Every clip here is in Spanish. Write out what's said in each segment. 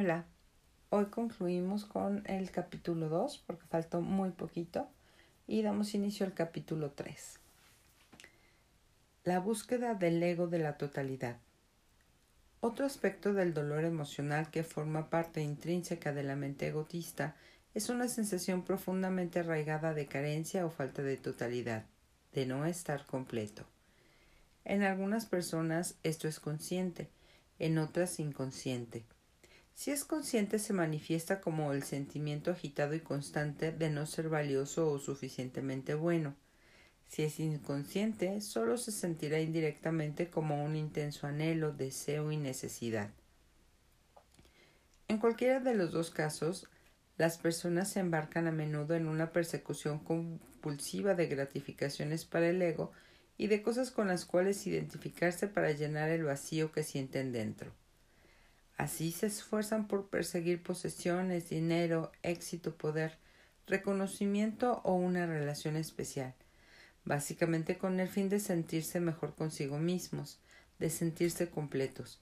Hola, hoy concluimos con el capítulo 2 porque faltó muy poquito y damos inicio al capítulo 3. La búsqueda del ego de la totalidad. Otro aspecto del dolor emocional que forma parte intrínseca de la mente egotista es una sensación profundamente arraigada de carencia o falta de totalidad, de no estar completo. En algunas personas esto es consciente, en otras inconsciente. Si es consciente se manifiesta como el sentimiento agitado y constante de no ser valioso o suficientemente bueno. Si es inconsciente, solo se sentirá indirectamente como un intenso anhelo, deseo y necesidad. En cualquiera de los dos casos, las personas se embarcan a menudo en una persecución compulsiva de gratificaciones para el ego y de cosas con las cuales identificarse para llenar el vacío que sienten dentro. Así se esfuerzan por perseguir posesiones, dinero, éxito, poder, reconocimiento o una relación especial básicamente con el fin de sentirse mejor consigo mismos, de sentirse completos.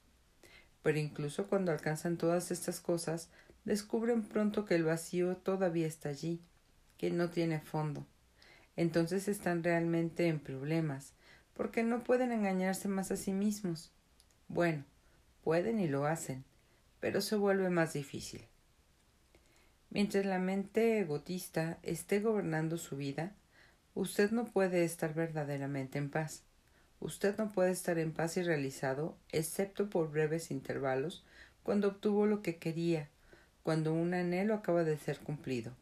Pero incluso cuando alcanzan todas estas cosas, descubren pronto que el vacío todavía está allí, que no tiene fondo. Entonces están realmente en problemas, porque no pueden engañarse más a sí mismos. Bueno, pueden y lo hacen, pero se vuelve más difícil. Mientras la mente egotista esté gobernando su vida, Usted no puede estar verdaderamente en paz. Usted no puede estar en paz y realizado, excepto por breves intervalos, cuando obtuvo lo que quería, cuando un anhelo acaba de ser cumplido.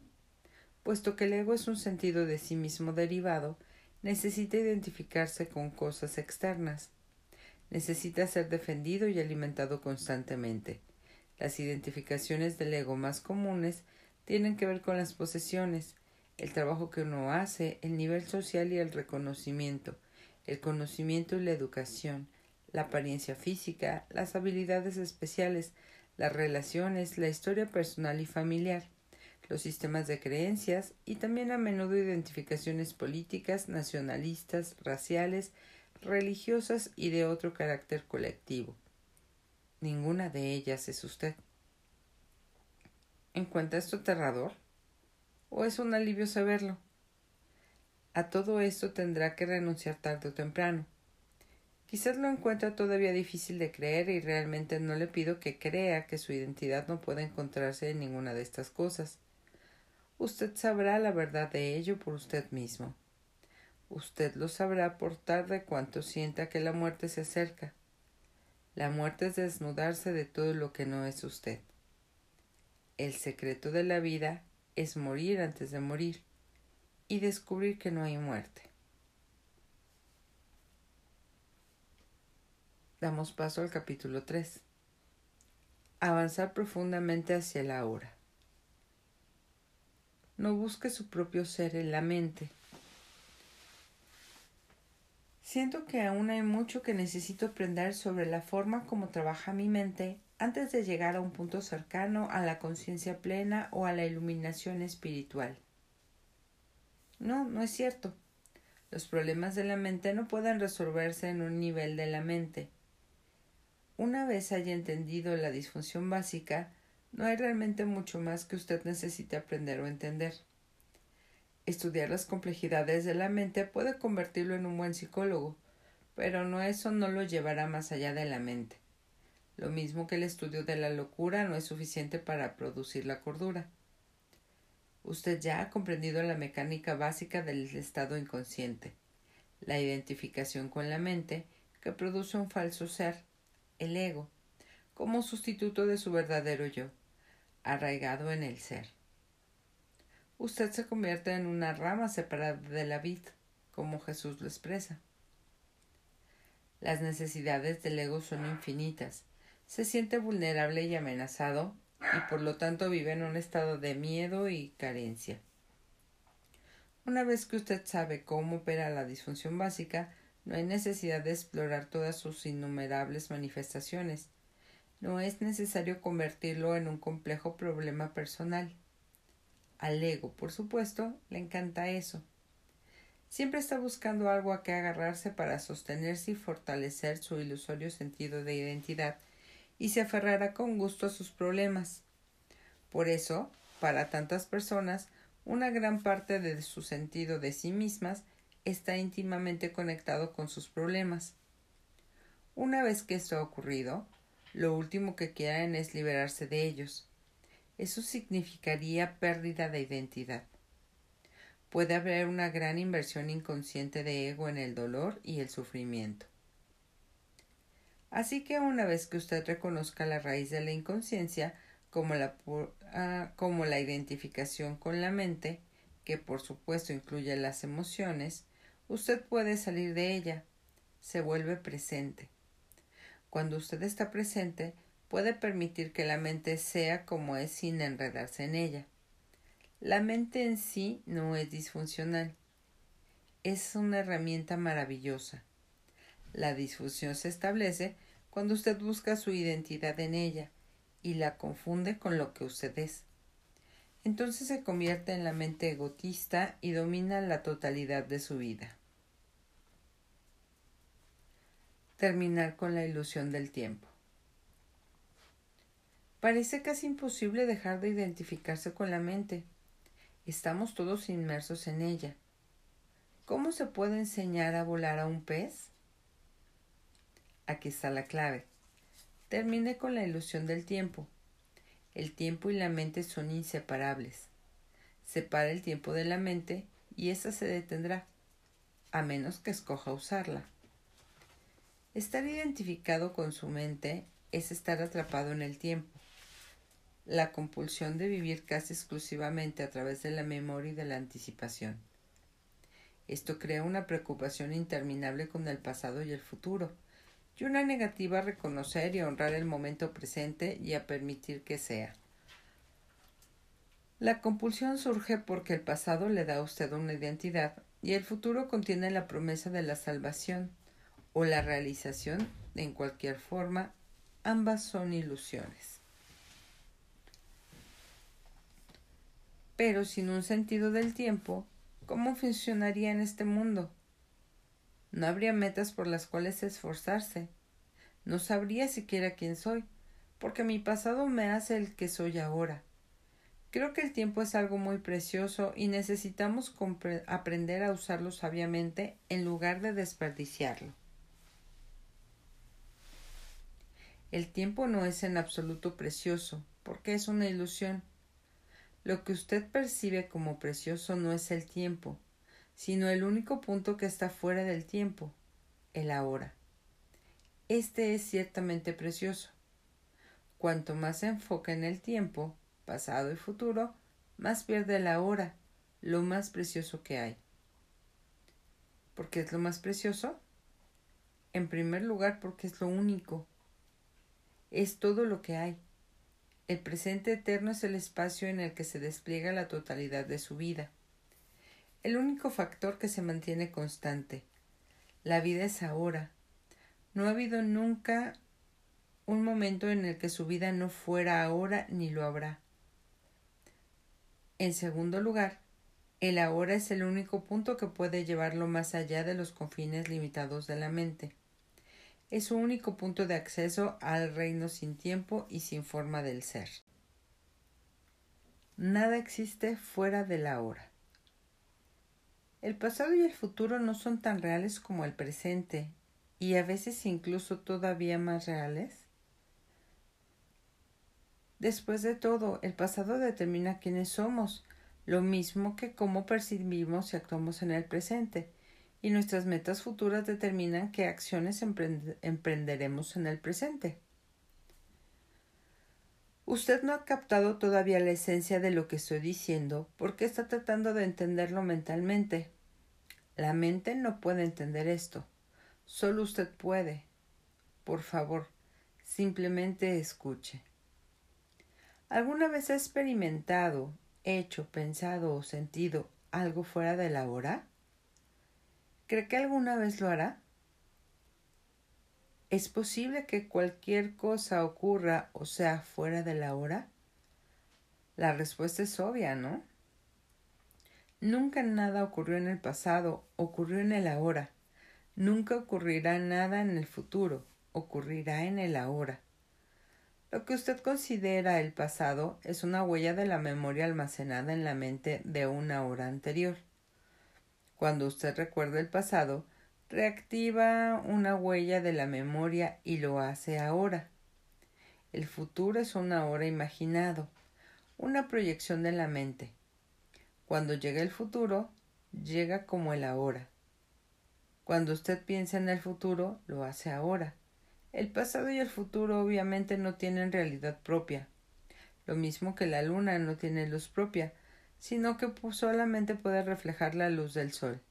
Puesto que el ego es un sentido de sí mismo derivado, necesita identificarse con cosas externas. Necesita ser defendido y alimentado constantemente. Las identificaciones del ego más comunes tienen que ver con las posesiones, el trabajo que uno hace, el nivel social y el reconocimiento, el conocimiento y la educación, la apariencia física, las habilidades especiales, las relaciones, la historia personal y familiar, los sistemas de creencias y también a menudo identificaciones políticas, nacionalistas, raciales, religiosas y de otro carácter colectivo. Ninguna de ellas es usted. ¿Encuentra esto aterrador? o es un alivio saberlo. A todo esto tendrá que renunciar tarde o temprano. Quizás lo encuentra todavía difícil de creer y realmente no le pido que crea que su identidad no puede encontrarse en ninguna de estas cosas. Usted sabrá la verdad de ello por usted mismo. Usted lo sabrá por tarde cuanto sienta que la muerte se acerca. La muerte es desnudarse de todo lo que no es usted. El secreto de la vida es morir antes de morir y descubrir que no hay muerte. Damos paso al capítulo 3. Avanzar profundamente hacia la hora. No busque su propio ser en la mente. Siento que aún hay mucho que necesito aprender sobre la forma como trabaja mi mente antes de llegar a un punto cercano a la conciencia plena o a la iluminación espiritual. No, no es cierto. Los problemas de la mente no pueden resolverse en un nivel de la mente. Una vez haya entendido la disfunción básica, no hay realmente mucho más que usted necesite aprender o entender. Estudiar las complejidades de la mente puede convertirlo en un buen psicólogo, pero no eso no lo llevará más allá de la mente. Lo mismo que el estudio de la locura no es suficiente para producir la cordura. Usted ya ha comprendido la mecánica básica del estado inconsciente, la identificación con la mente que produce un falso ser, el ego, como sustituto de su verdadero yo, arraigado en el ser. Usted se convierte en una rama separada de la vid, como Jesús lo expresa. Las necesidades del ego son infinitas, se siente vulnerable y amenazado y por lo tanto vive en un estado de miedo y carencia. Una vez que usted sabe cómo opera la disfunción básica, no hay necesidad de explorar todas sus innumerables manifestaciones. No es necesario convertirlo en un complejo problema personal. Al ego, por supuesto, le encanta eso. Siempre está buscando algo a que agarrarse para sostenerse y fortalecer su ilusorio sentido de identidad y se aferrará con gusto a sus problemas. Por eso, para tantas personas, una gran parte de su sentido de sí mismas está íntimamente conectado con sus problemas. Una vez que esto ha ocurrido, lo último que quieren es liberarse de ellos. Eso significaría pérdida de identidad. Puede haber una gran inversión inconsciente de ego en el dolor y el sufrimiento. Así que una vez que usted reconozca la raíz de la inconsciencia como la, ah, como la identificación con la mente, que por supuesto incluye las emociones, usted puede salir de ella, se vuelve presente. Cuando usted está presente, puede permitir que la mente sea como es sin enredarse en ella. La mente en sí no es disfuncional. Es una herramienta maravillosa. La disfunción se establece cuando usted busca su identidad en ella y la confunde con lo que usted es. Entonces se convierte en la mente egotista y domina la totalidad de su vida. Terminar con la ilusión del tiempo. Parece casi imposible dejar de identificarse con la mente. Estamos todos inmersos en ella. ¿Cómo se puede enseñar a volar a un pez? Aquí está la clave. Termine con la ilusión del tiempo. El tiempo y la mente son inseparables. Separa el tiempo de la mente y ésta se detendrá, a menos que escoja usarla. Estar identificado con su mente es estar atrapado en el tiempo. La compulsión de vivir casi exclusivamente a través de la memoria y de la anticipación. Esto crea una preocupación interminable con el pasado y el futuro y una negativa a reconocer y honrar el momento presente y a permitir que sea. La compulsión surge porque el pasado le da a usted una identidad y el futuro contiene la promesa de la salvación o la realización en cualquier forma. Ambas son ilusiones. Pero sin un sentido del tiempo, ¿cómo funcionaría en este mundo? No habría metas por las cuales esforzarse. No sabría siquiera quién soy, porque mi pasado me hace el que soy ahora. Creo que el tiempo es algo muy precioso y necesitamos aprender a usarlo sabiamente en lugar de desperdiciarlo. El tiempo no es en absoluto precioso, porque es una ilusión. Lo que usted percibe como precioso no es el tiempo, sino el único punto que está fuera del tiempo, el ahora. Este es ciertamente precioso. Cuanto más se enfoca en el tiempo, pasado y futuro, más pierde la hora, lo más precioso que hay. ¿Por qué es lo más precioso? En primer lugar, porque es lo único. Es todo lo que hay. El presente eterno es el espacio en el que se despliega la totalidad de su vida el único factor que se mantiene constante. La vida es ahora. No ha habido nunca un momento en el que su vida no fuera ahora ni lo habrá. En segundo lugar, el ahora es el único punto que puede llevarlo más allá de los confines limitados de la mente. Es su único punto de acceso al reino sin tiempo y sin forma del ser. Nada existe fuera del ahora. El pasado y el futuro no son tan reales como el presente, y a veces incluso todavía más reales. Después de todo, el pasado determina quiénes somos, lo mismo que cómo percibimos y actuamos en el presente, y nuestras metas futuras determinan qué acciones emprenderemos en el presente. Usted no ha captado todavía la esencia de lo que estoy diciendo porque está tratando de entenderlo mentalmente. La mente no puede entender esto. Solo usted puede. Por favor, simplemente escuche. ¿Alguna vez ha experimentado, hecho, pensado o sentido algo fuera de la hora? ¿Cree que alguna vez lo hará? ¿Es posible que cualquier cosa ocurra o sea fuera de la hora? La respuesta es obvia, ¿no? Nunca nada ocurrió en el pasado, ocurrió en el ahora. Nunca ocurrirá nada en el futuro, ocurrirá en el ahora. Lo que usted considera el pasado es una huella de la memoria almacenada en la mente de una hora anterior. Cuando usted recuerda el pasado, reactiva una huella de la memoria y lo hace ahora. El futuro es una hora imaginado, una proyección de la mente. Cuando llega el futuro, llega como el ahora. Cuando usted piensa en el futuro, lo hace ahora. El pasado y el futuro obviamente no tienen realidad propia, lo mismo que la luna no tiene luz propia, sino que solamente puede reflejar la luz del sol.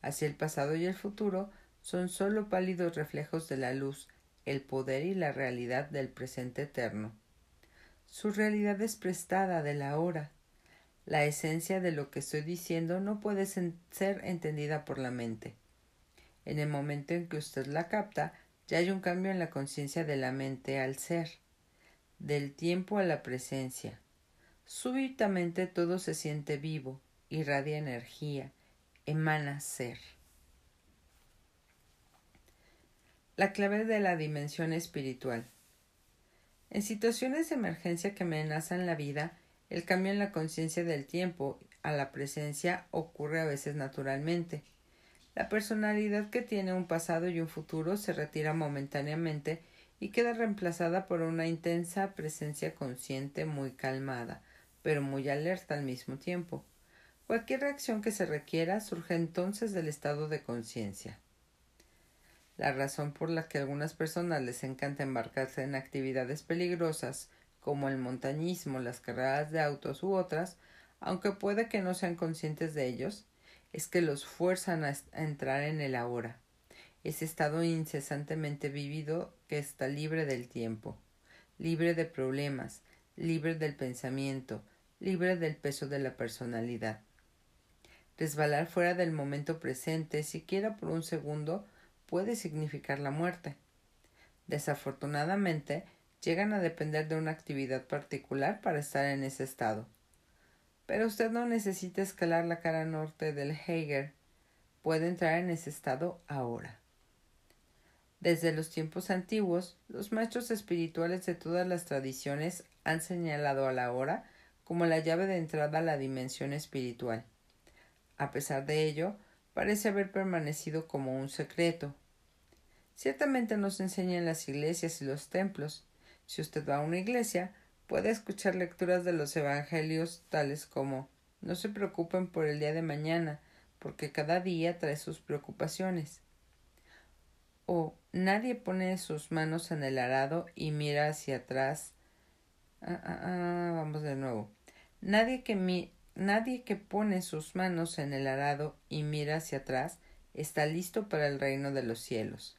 Así el pasado y el futuro son sólo pálidos reflejos de la luz, el poder y la realidad del presente eterno. Su realidad es prestada de la hora. La esencia de lo que estoy diciendo no puede ser entendida por la mente. En el momento en que usted la capta, ya hay un cambio en la conciencia de la mente al ser, del tiempo a la presencia. Súbitamente todo se siente vivo, irradia energía, emana ser. La clave de la dimensión espiritual. En situaciones de emergencia que amenazan la vida, el cambio en la conciencia del tiempo a la presencia ocurre a veces naturalmente. La personalidad que tiene un pasado y un futuro se retira momentáneamente y queda reemplazada por una intensa presencia consciente muy calmada, pero muy alerta al mismo tiempo. Cualquier reacción que se requiera surge entonces del estado de conciencia. La razón por la que a algunas personas les encanta embarcarse en actividades peligrosas, como el montañismo, las carreras de autos u otras, aunque puede que no sean conscientes de ellos, es que los fuerzan a, entrar en el ahora, ese estado incesantemente vivido que está libre del tiempo, libre de problemas, libre del pensamiento, libre del peso de la personalidad. Resbalar fuera del momento presente, siquiera por un segundo, puede significar la muerte. Desafortunadamente, llegan a depender de una actividad particular para estar en ese estado. Pero usted no necesita escalar la cara norte del Heiger. Puede entrar en ese estado ahora. Desde los tiempos antiguos, los maestros espirituales de todas las tradiciones han señalado a la hora como la llave de entrada a la dimensión espiritual. A pesar de ello, parece haber permanecido como un secreto. Ciertamente no se enseña en las iglesias y los templos. Si usted va a una iglesia, Puede escuchar lecturas de los Evangelios tales como No se preocupen por el día de mañana, porque cada día trae sus preocupaciones. O nadie pone sus manos en el arado y mira hacia atrás. Ah, ah, ah, vamos de nuevo. Nadie que, mi nadie que pone sus manos en el arado y mira hacia atrás está listo para el reino de los cielos.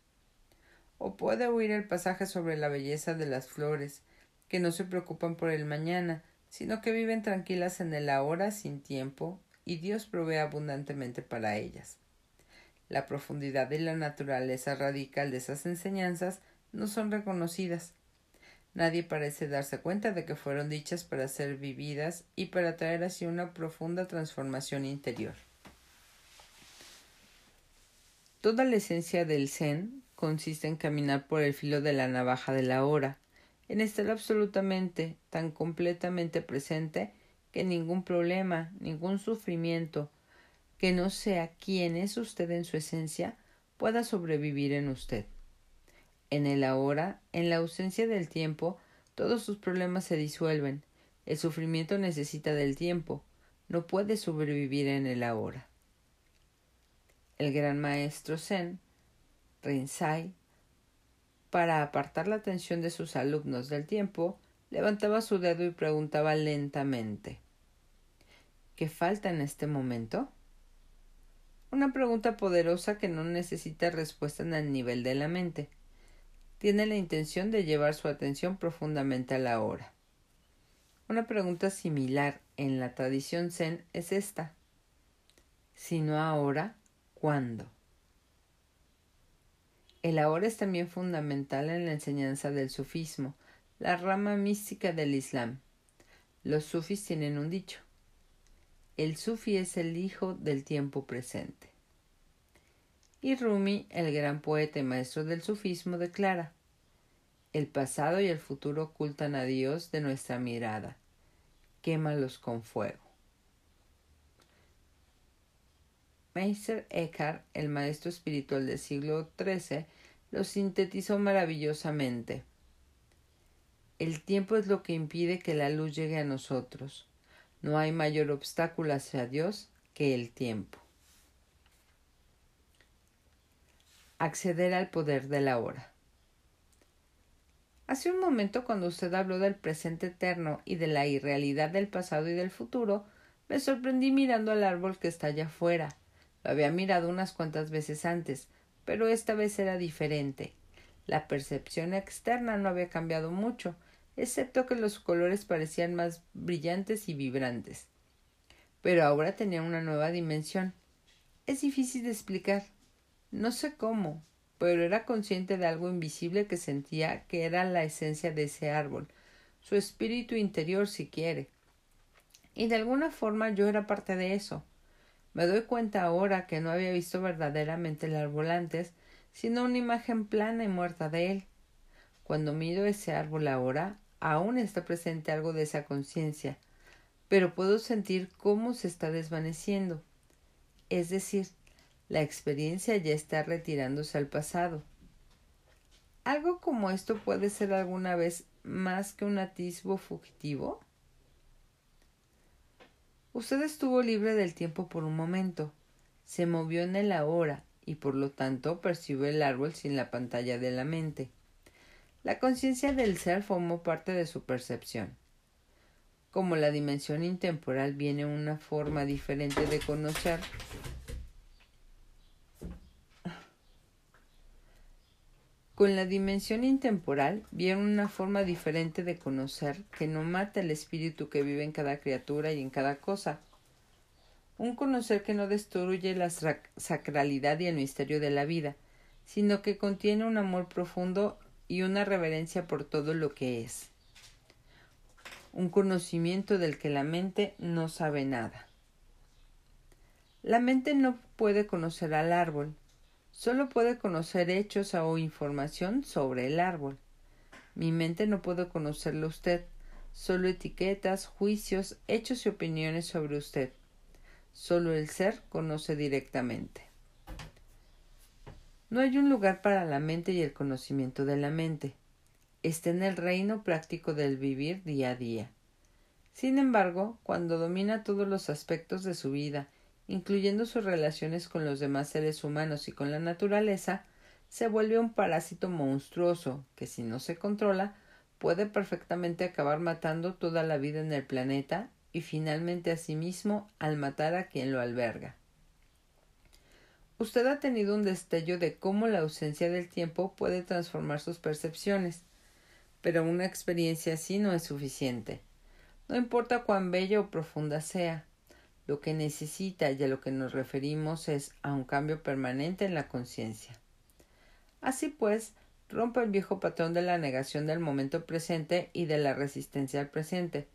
O puede oír el pasaje sobre la belleza de las flores, que no se preocupan por el mañana, sino que viven tranquilas en el ahora sin tiempo, y Dios provee abundantemente para ellas. La profundidad y la naturaleza radical de esas enseñanzas no son reconocidas. Nadie parece darse cuenta de que fueron dichas para ser vividas y para traer así una profunda transformación interior. Toda la esencia del Zen consiste en caminar por el filo de la navaja de la hora, en estar absolutamente tan completamente presente que ningún problema, ningún sufrimiento, que no sea quien es usted en su esencia, pueda sobrevivir en usted. En el ahora, en la ausencia del tiempo, todos sus problemas se disuelven. El sufrimiento necesita del tiempo, no puede sobrevivir en el ahora. El gran maestro Zen, Rinzai, para apartar la atención de sus alumnos del tiempo, levantaba su dedo y preguntaba lentamente ¿Qué falta en este momento? Una pregunta poderosa que no necesita respuesta en el nivel de la mente. Tiene la intención de llevar su atención profundamente a la hora. Una pregunta similar en la tradición zen es esta. Si no ahora, ¿cuándo? El ahora es también fundamental en la enseñanza del sufismo, la rama mística del Islam. Los sufis tienen un dicho. El sufi es el hijo del tiempo presente. Y Rumi, el gran poeta y maestro del sufismo, declara El pasado y el futuro ocultan a Dios de nuestra mirada. Quémalos con fuego. Meister Eckhart, el maestro espiritual del siglo XIII, lo sintetizó maravillosamente. El tiempo es lo que impide que la luz llegue a nosotros. No hay mayor obstáculo hacia Dios que el tiempo. Acceder al poder de la hora. Hace un momento cuando usted habló del presente eterno y de la irrealidad del pasado y del futuro, me sorprendí mirando al árbol que está allá afuera. Lo había mirado unas cuantas veces antes, pero esta vez era diferente. La percepción externa no había cambiado mucho, excepto que los colores parecían más brillantes y vibrantes. Pero ahora tenía una nueva dimensión. Es difícil de explicar. No sé cómo, pero era consciente de algo invisible que sentía que era la esencia de ese árbol, su espíritu interior si quiere. Y de alguna forma yo era parte de eso. Me doy cuenta ahora que no había visto verdaderamente el árbol antes, sino una imagen plana y muerta de él. Cuando miro ese árbol ahora, aún está presente algo de esa conciencia, pero puedo sentir cómo se está desvaneciendo. Es decir, la experiencia ya está retirándose al pasado. ¿Algo como esto puede ser alguna vez más que un atisbo fugitivo? Usted estuvo libre del tiempo por un momento, se movió en el ahora y por lo tanto percibió el árbol sin la pantalla de la mente. La conciencia del ser formó parte de su percepción. Como la dimensión intemporal viene una forma diferente de conocer, Con la dimensión intemporal viene una forma diferente de conocer que no mata el espíritu que vive en cada criatura y en cada cosa. Un conocer que no destruye la sacralidad y el misterio de la vida, sino que contiene un amor profundo y una reverencia por todo lo que es. Un conocimiento del que la mente no sabe nada. La mente no puede conocer al árbol, Solo puede conocer hechos o información sobre el árbol. Mi mente no puede conocerlo usted, solo etiquetas, juicios, hechos y opiniones sobre usted. Solo el ser conoce directamente. No hay un lugar para la mente y el conocimiento de la mente. Está en el reino práctico del vivir día a día. Sin embargo, cuando domina todos los aspectos de su vida incluyendo sus relaciones con los demás seres humanos y con la naturaleza, se vuelve un parásito monstruoso que si no se controla puede perfectamente acabar matando toda la vida en el planeta y finalmente a sí mismo al matar a quien lo alberga. Usted ha tenido un destello de cómo la ausencia del tiempo puede transformar sus percepciones, pero una experiencia así no es suficiente. No importa cuán bella o profunda sea, lo que necesita y a lo que nos referimos es a un cambio permanente en la conciencia. Así pues, rompa el viejo patrón de la negación del momento presente y de la resistencia al presente.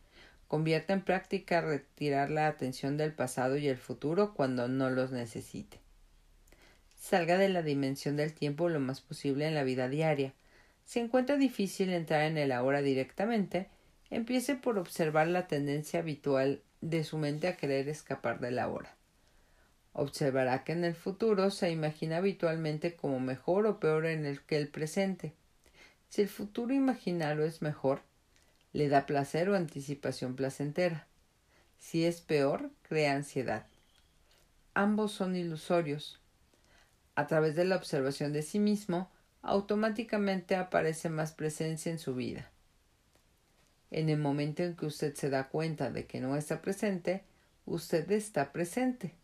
Convierta en práctica retirar la atención del pasado y el futuro cuando no los necesite. Salga de la dimensión del tiempo lo más posible en la vida diaria. Si encuentra difícil entrar en el ahora directamente, empiece por observar la tendencia habitual de su mente a querer escapar de la hora. Observará que en el futuro se imagina habitualmente como mejor o peor en el que el presente. Si el futuro imaginario es mejor, le da placer o anticipación placentera. Si es peor, crea ansiedad. Ambos son ilusorios. A través de la observación de sí mismo, automáticamente aparece más presencia en su vida. En el momento en que usted se da cuenta de que no está presente, usted está presente.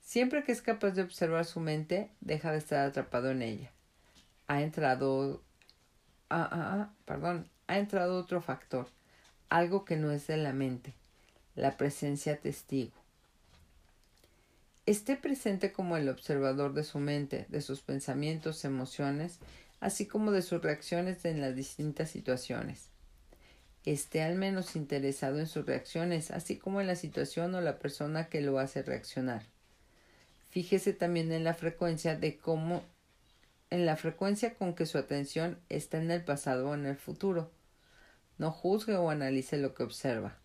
Siempre que es capaz de observar su mente, deja de estar atrapado en ella. Ha entrado. Ah, ah, ah, perdón. Ha entrado otro factor, algo que no es de la mente, la presencia testigo. Esté presente como el observador de su mente, de sus pensamientos, emociones, así como de sus reacciones en las distintas situaciones esté al menos interesado en sus reacciones, así como en la situación o la persona que lo hace reaccionar. Fíjese también en la frecuencia de cómo en la frecuencia con que su atención está en el pasado o en el futuro. No juzgue o analice lo que observa.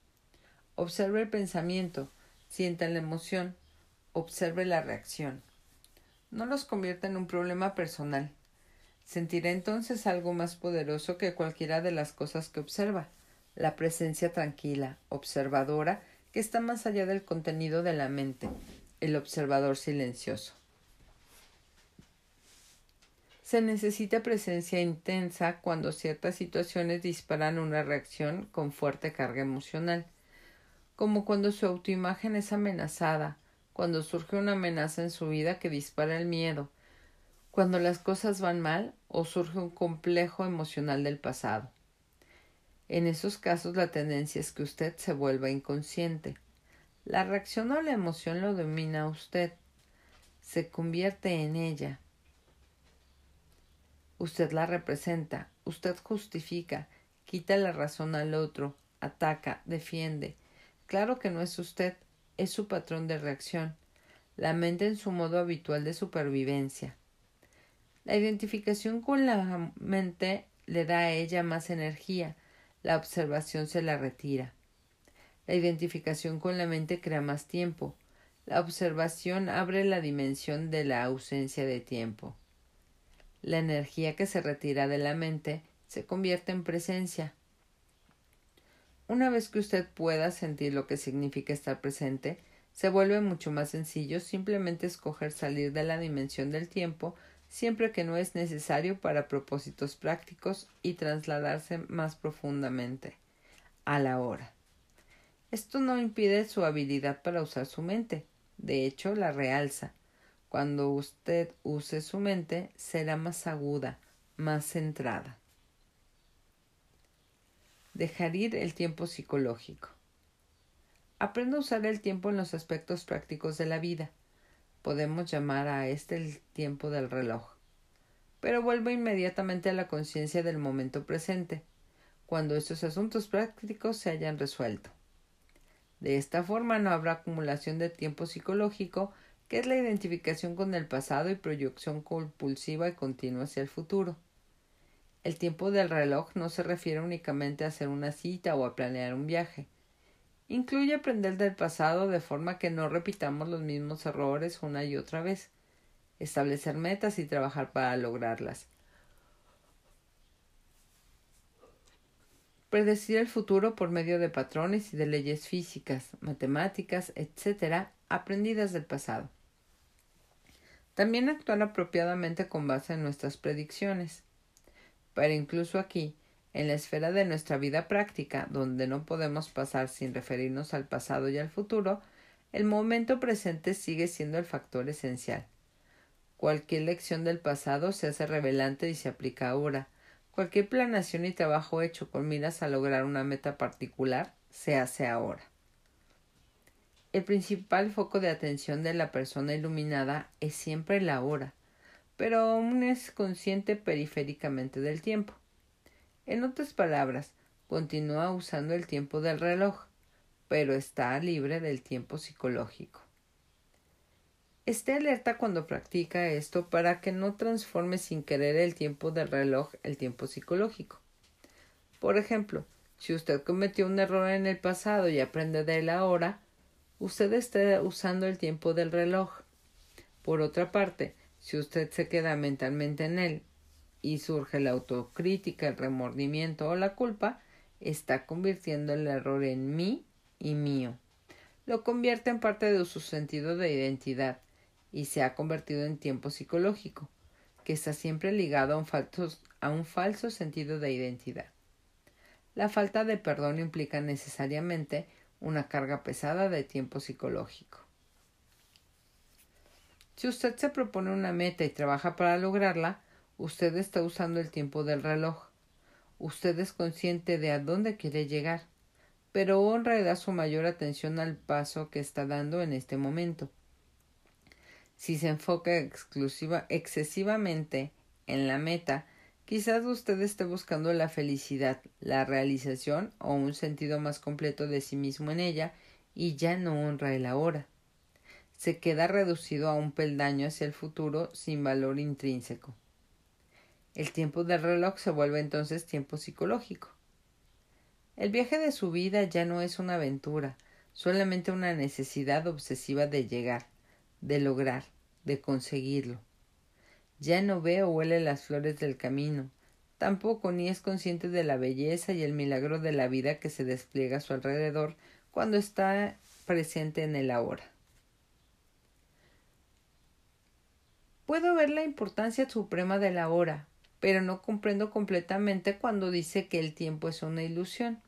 Observe el pensamiento, sienta la emoción, observe la reacción. No los convierta en un problema personal. Sentirá entonces algo más poderoso que cualquiera de las cosas que observa, la presencia tranquila, observadora, que está más allá del contenido de la mente, el observador silencioso. Se necesita presencia intensa cuando ciertas situaciones disparan una reacción con fuerte carga emocional, como cuando su autoimagen es amenazada, cuando surge una amenaza en su vida que dispara el miedo, cuando las cosas van mal o surge un complejo emocional del pasado. En esos casos la tendencia es que usted se vuelva inconsciente. La reacción o la emoción lo domina a usted, se convierte en ella, Usted la representa, usted justifica, quita la razón al otro, ataca, defiende. Claro que no es usted, es su patrón de reacción, la mente en su modo habitual de supervivencia. La identificación con la mente le da a ella más energía, la observación se la retira. La identificación con la mente crea más tiempo, la observación abre la dimensión de la ausencia de tiempo. La energía que se retira de la mente se convierte en presencia. Una vez que usted pueda sentir lo que significa estar presente, se vuelve mucho más sencillo simplemente escoger salir de la dimensión del tiempo siempre que no es necesario para propósitos prácticos y trasladarse más profundamente a la hora. Esto no impide su habilidad para usar su mente, de hecho la realza, cuando usted use su mente, será más aguda, más centrada. Dejar ir el tiempo psicológico. Aprenda a usar el tiempo en los aspectos prácticos de la vida. Podemos llamar a este el tiempo del reloj. Pero vuelva inmediatamente a la conciencia del momento presente, cuando estos asuntos prácticos se hayan resuelto. De esta forma no habrá acumulación de tiempo psicológico que es la identificación con el pasado y proyección compulsiva y continua hacia el futuro. El tiempo del reloj no se refiere únicamente a hacer una cita o a planear un viaje. Incluye aprender del pasado de forma que no repitamos los mismos errores una y otra vez, establecer metas y trabajar para lograrlas. Predecir el futuro por medio de patrones y de leyes físicas, matemáticas, etc., aprendidas del pasado. También actuar apropiadamente con base en nuestras predicciones. Pero incluso aquí, en la esfera de nuestra vida práctica, donde no podemos pasar sin referirnos al pasado y al futuro, el momento presente sigue siendo el factor esencial. Cualquier lección del pasado se hace revelante y se aplica ahora. Cualquier planación y trabajo hecho con miras a lograr una meta particular se hace ahora. El principal foco de atención de la persona iluminada es siempre la hora, pero aún es consciente periféricamente del tiempo. En otras palabras, continúa usando el tiempo del reloj, pero está libre del tiempo psicológico. Esté alerta cuando practica esto para que no transforme sin querer el tiempo del reloj el tiempo psicológico. Por ejemplo, si usted cometió un error en el pasado y aprende de él ahora, usted está usando el tiempo del reloj. Por otra parte, si usted se queda mentalmente en él y surge la autocrítica, el remordimiento o la culpa, está convirtiendo el error en mí y mío. Lo convierte en parte de su sentido de identidad y se ha convertido en tiempo psicológico, que está siempre ligado a un falso, a un falso sentido de identidad. La falta de perdón implica necesariamente una carga pesada de tiempo psicológico. Si usted se propone una meta y trabaja para lograrla, usted está usando el tiempo del reloj. Usted es consciente de a dónde quiere llegar, pero honra y da su mayor atención al paso que está dando en este momento. Si se enfoca exclusiva, excesivamente en la meta, Quizás usted esté buscando la felicidad, la realización o un sentido más completo de sí mismo en ella y ya no honra el ahora. Se queda reducido a un peldaño hacia el futuro sin valor intrínseco. El tiempo del reloj se vuelve entonces tiempo psicológico. El viaje de su vida ya no es una aventura, solamente una necesidad obsesiva de llegar, de lograr, de conseguirlo. Ya no ve o huele las flores del camino, tampoco ni es consciente de la belleza y el milagro de la vida que se despliega a su alrededor cuando está presente en el ahora. Puedo ver la importancia suprema de la hora, pero no comprendo completamente cuando dice que el tiempo es una ilusión.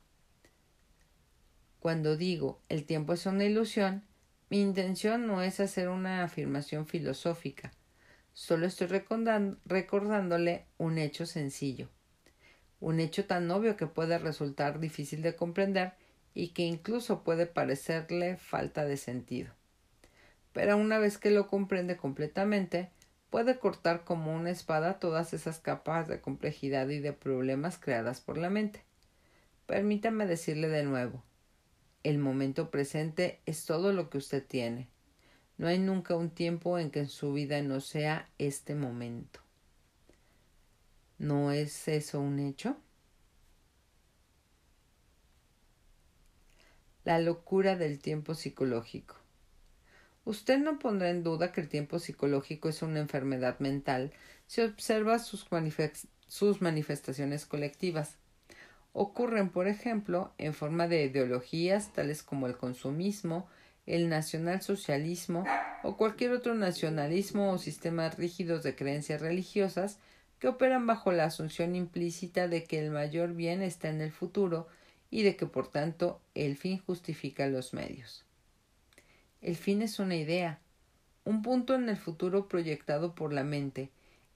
Cuando digo el tiempo es una ilusión, mi intención no es hacer una afirmación filosófica, solo estoy recordándole un hecho sencillo, un hecho tan obvio que puede resultar difícil de comprender y que incluso puede parecerle falta de sentido. Pero una vez que lo comprende completamente, puede cortar como una espada todas esas capas de complejidad y de problemas creadas por la mente. Permítame decirle de nuevo, el momento presente es todo lo que usted tiene. No hay nunca un tiempo en que en su vida no sea este momento. ¿No es eso un hecho? La locura del tiempo psicológico. Usted no pondrá en duda que el tiempo psicológico es una enfermedad mental si observa sus, manifestaciones colectivas ocurren, por ejemplo, en forma de ideologías tales como el consumismo, el nacionalsocialismo o cualquier otro nacionalismo o sistemas rígidos de creencias religiosas que operan bajo la asunción implícita de que el mayor bien está en el futuro y de que por tanto el fin justifica los medios. El fin es una idea, un punto en el futuro proyectado por la mente,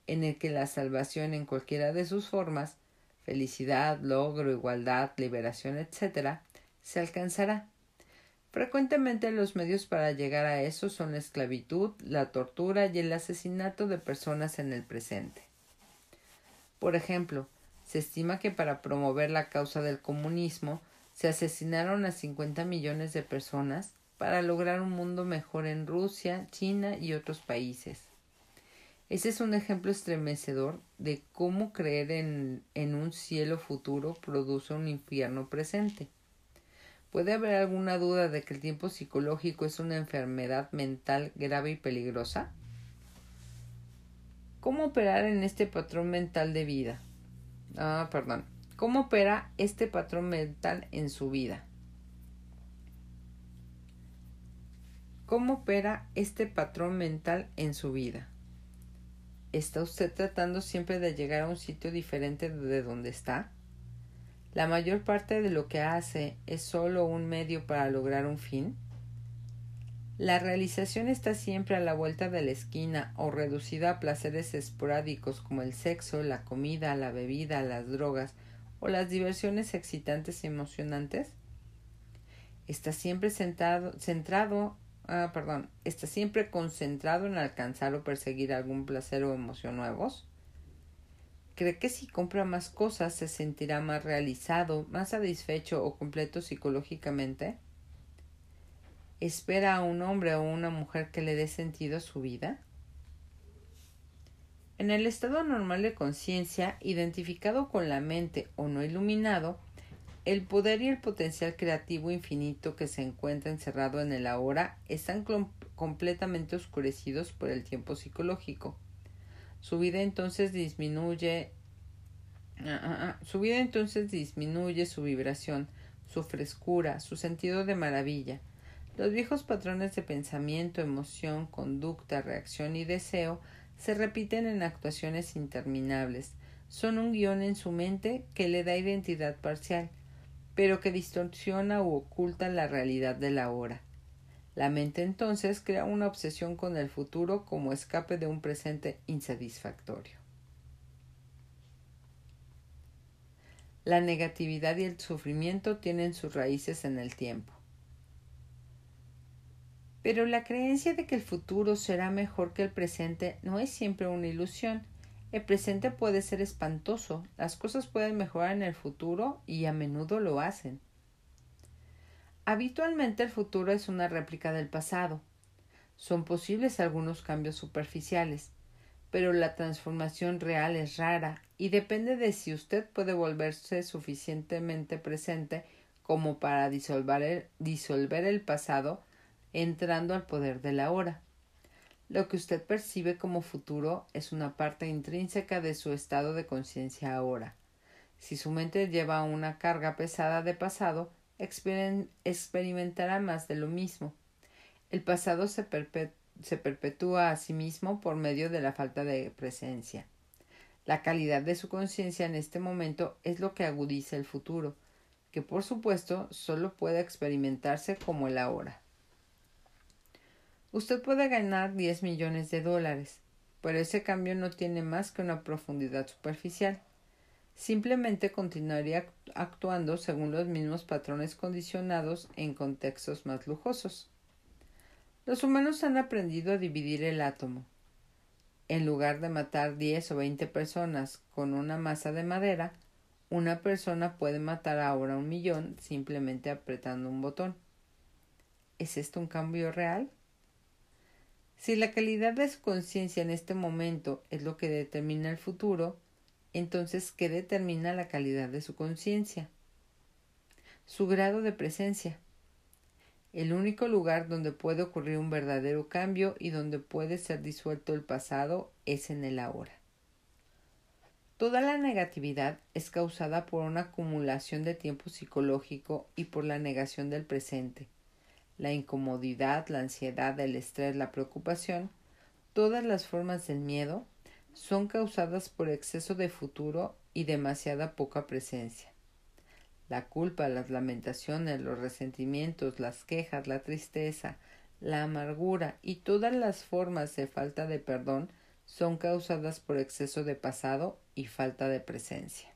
en el que la salvación en cualquiera de sus formas felicidad, logro, igualdad, liberación, etc., se alcanzará. Frecuentemente los medios para llegar a eso son la esclavitud, la tortura y el asesinato de personas en el presente. Por ejemplo, se estima que para promover la causa del comunismo se asesinaron a 50 millones de personas para lograr un mundo mejor en Rusia, China y otros países. Ese es un ejemplo estremecedor de cómo creer en, en, un cielo futuro produce un infierno presente. ¿Puede haber alguna duda de que el tiempo psicológico es una enfermedad mental grave y peligrosa? ¿Cómo operar en este patrón mental de vida? Ah, perdón. ¿Cómo opera este patrón mental en su vida? ¿Cómo opera este patrón mental en su vida? ¿Está usted tratando siempre de llegar a un sitio diferente de donde está? ¿La mayor parte de lo que hace es solo un medio para lograr un fin? ¿La realización está siempre a la vuelta de la esquina o reducida a placeres esporádicos como el sexo, la comida, la bebida, las drogas o las diversiones excitantes y emocionantes? ¿Está siempre sentado, centrado ah, perdón, está siempre concentrado en alcanzar o perseguir algún placer o emoción nuevos? ¿Cree que si compra más cosas se sentirá más realizado, más satisfecho o completo psicológicamente? ¿Espera a un hombre o una mujer que le dé sentido a su vida? En el estado normal de conciencia, identificado con la mente o no iluminado, el poder y el potencial creativo infinito que se encuentra encerrado en el ahora están completamente oscurecidos por el tiempo psicológico. Su vida entonces disminuye ah, ah, ah, su vida entonces disminuye su vibración, su frescura, su sentido de maravilla. Los viejos patrones de pensamiento, emoción, conducta, reacción y deseo se repiten en actuaciones interminables. Son un guion en su mente que le da identidad parcial pero que distorsiona u oculta la realidad de la hora. La mente entonces crea una obsesión con el futuro como escape de un presente insatisfactorio. La negatividad y el sufrimiento tienen sus raíces en el tiempo. Pero la creencia de que el futuro será mejor que el presente no es siempre una ilusión, el presente puede ser espantoso, las cosas pueden mejorar en el futuro y a menudo lo hacen. Habitualmente el futuro es una réplica del pasado. Son posibles algunos cambios superficiales, pero la transformación real es rara y depende de si usted puede volverse suficientemente presente como para disolver el, pasado entrando al poder de la hora. Lo que usted percibe como futuro es una parte intrínseca de su estado de conciencia ahora. Si su mente lleva una carga pesada de pasado, experimentará más de lo mismo. El pasado se, perpetúa a sí mismo por medio de la falta de presencia. La calidad de su conciencia en este momento es lo que agudiza el futuro, que por supuesto solo puede experimentarse como el ahora. Usted puede ganar 10 millones de dólares, pero ese cambio no tiene más que una profundidad superficial. Simplemente continuaría actuando según los mismos patrones condicionados en contextos más lujosos. Los humanos han aprendido a dividir el átomo. En lugar de matar 10 o 20 personas con una masa de madera, una persona puede matar ahora un millón simplemente apretando un botón. ¿Es esto un cambio real? Si la calidad de su conciencia en este momento es lo que determina el futuro, entonces ¿qué determina la calidad de su conciencia? Su grado de presencia. El único lugar donde puede ocurrir un verdadero cambio y donde puede ser disuelto el pasado es en el ahora. Toda la negatividad es causada por una acumulación de tiempo psicológico y por la negación del presente la incomodidad, la ansiedad, el estrés, la preocupación, todas las formas del miedo son causadas por exceso de futuro y demasiada poca presencia. La culpa, las lamentaciones, los resentimientos, las quejas, la tristeza, la amargura y todas las formas de falta de perdón son causadas por exceso de pasado y falta de presencia.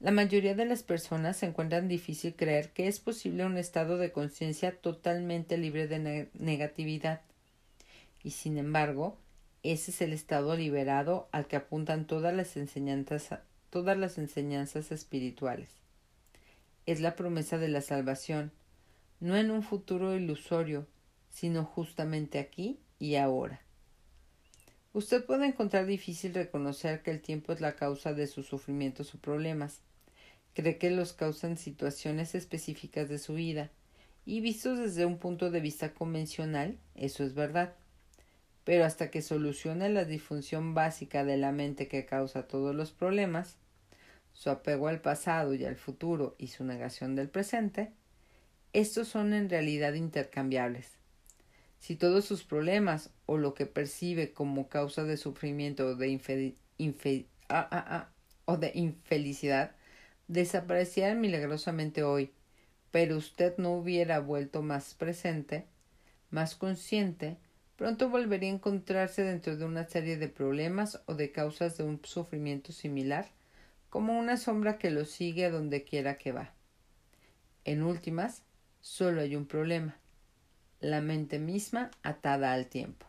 La mayoría de las personas se encuentran difícil creer que es posible un estado de conciencia totalmente libre de negatividad. Y sin embargo, ese es el estado liberado al que apuntan todas las enseñanzas, todas las enseñanzas espirituales. Es la promesa de la salvación, no en un futuro ilusorio, sino justamente aquí y ahora. Usted puede encontrar difícil reconocer que el tiempo es la causa de sus sufrimientos o problemas, cree que los causan situaciones específicas de su vida, y vistos desde un punto de vista convencional, eso es verdad. Pero hasta que solucione la disfunción básica de la mente que causa todos los problemas, su apego al pasado y al futuro y su negación del presente, estos son en realidad intercambiables. Si todos sus problemas o lo que percibe como causa de sufrimiento o de, ah, ah, ah, o de infelicidad desaparecieran milagrosamente hoy, pero usted no hubiera vuelto más presente, más consciente, pronto volvería a encontrarse dentro de una serie de problemas o de causas de un sufrimiento similar, como una sombra que lo sigue a donde quiera que va. En últimas, solo hay un problema, la mente misma atada al tiempo.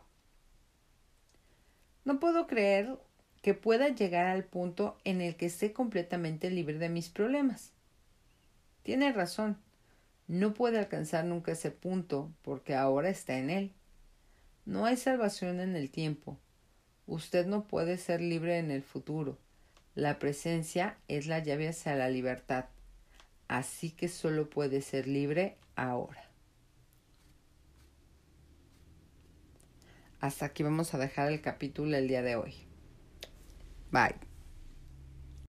No puedo creer que pueda llegar al punto en el que esté completamente libre de mis problemas. Tiene razón, no puede alcanzar nunca ese punto porque ahora está en él. No hay salvación en el tiempo. Usted no puede ser libre en el futuro. La presencia es la llave hacia la libertad. Así que solo puede ser libre ahora. Hasta aquí vamos a dejar el capítulo el día de hoy. Bye.